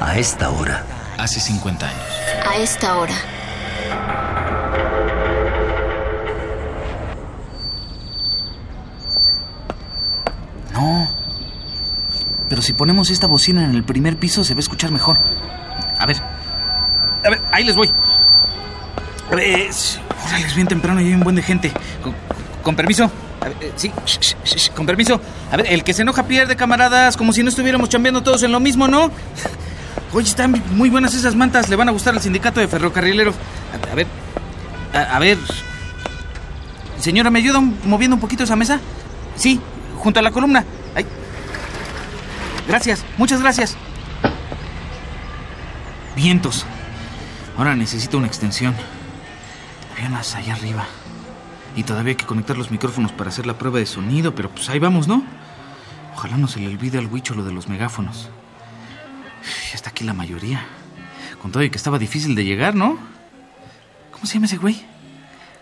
A esta hora. Hace 50 años. A esta hora. No. Pero si ponemos esta bocina en el primer piso se va a escuchar mejor. A ver. A ver, ahí les voy. A ver, es- órale, es bien temprano y hay un buen de gente. Con, con permiso. A ver, eh, sí, sh, sh, sh, sh, con permiso. A ver, el que se enoja pierde, camaradas, como si no estuviéramos chambeando todos en lo mismo, ¿no? Oye, están muy buenas esas mantas, le van a gustar al sindicato de ferrocarrileros. A, ver, a, ver. Señora, ¿me ayuda moviendo un poquito esa mesa? Sí, junto a la columna. Ay. Gracias, muchas gracias. Vientos. Ahora necesito una extensión. Había allá arriba. Y todavía hay que conectar los micrófonos para hacer la prueba de sonido, pero pues ahí vamos, ¿no? Ojalá no se le olvide al huicho lo de los megáfonos. Está aquí la mayoría. Con todo y que estaba difícil de llegar, ¿no? ¿Cómo se llama ese güey?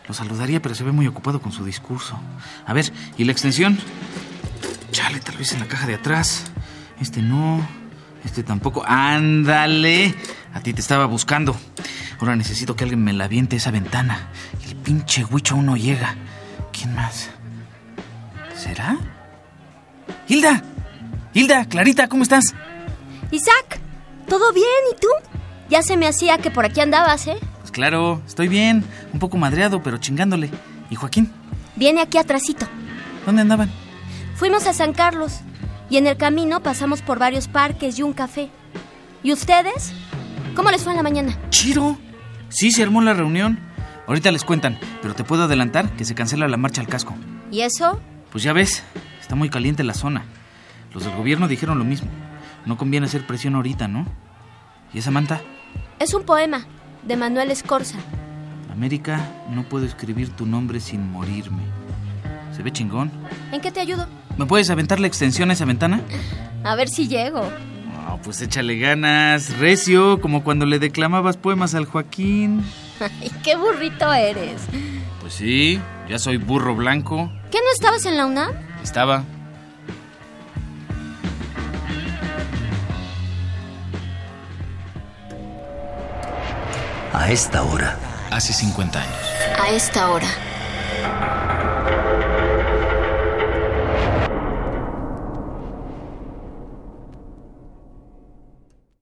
Lo saludaría, pero se ve muy ocupado con su discurso. A ver, ¿y la extensión? Chale, tal vez en la caja de atrás. Este no. Este tampoco. ¡Ándale! A ti te estaba buscando. Ahora necesito que alguien me la aviente esa ventana. El pinche huicho aún no llega. ¿Quién más? ¿Será? ¡Hilda! ¡Hilda! ¡Clarita! ¿Cómo estás? Isaac, ¿todo bien? ¿Y tú? Ya se me hacía que por aquí andabas, ¿eh? Pues claro, estoy bien. Un poco madreado, pero chingándole. ¿Y Joaquín? Viene aquí atrásito. ¿Dónde andaban? Fuimos a San Carlos y en el camino pasamos por varios parques y un café. ¿Y ustedes? ¿Cómo les fue en la mañana? ¡Chiro! Sí, se armó la reunión. Ahorita les cuentan, pero te puedo adelantar que se cancela la marcha al casco. ¿Y eso? Pues ya ves, está muy caliente la zona. Los del gobierno dijeron lo mismo. No conviene hacer presión ahorita, ¿no? ¿Y esa manta? Es un poema de Manuel Escorza. América, no puedo escribir tu nombre sin morirme. ¿Se ve chingón? ¿En qué te ayudo? ¿Me puedes aventar la extensión a esa ventana? A ver si llego. No, pues échale ganas, recio, como cuando le declamabas poemas al Joaquín. Ay, qué burrito eres. Pues sí, ya soy burro blanco. ¿Qué no estabas en la UNAM? Estaba. A esta hora. Hace 50 años. A esta hora.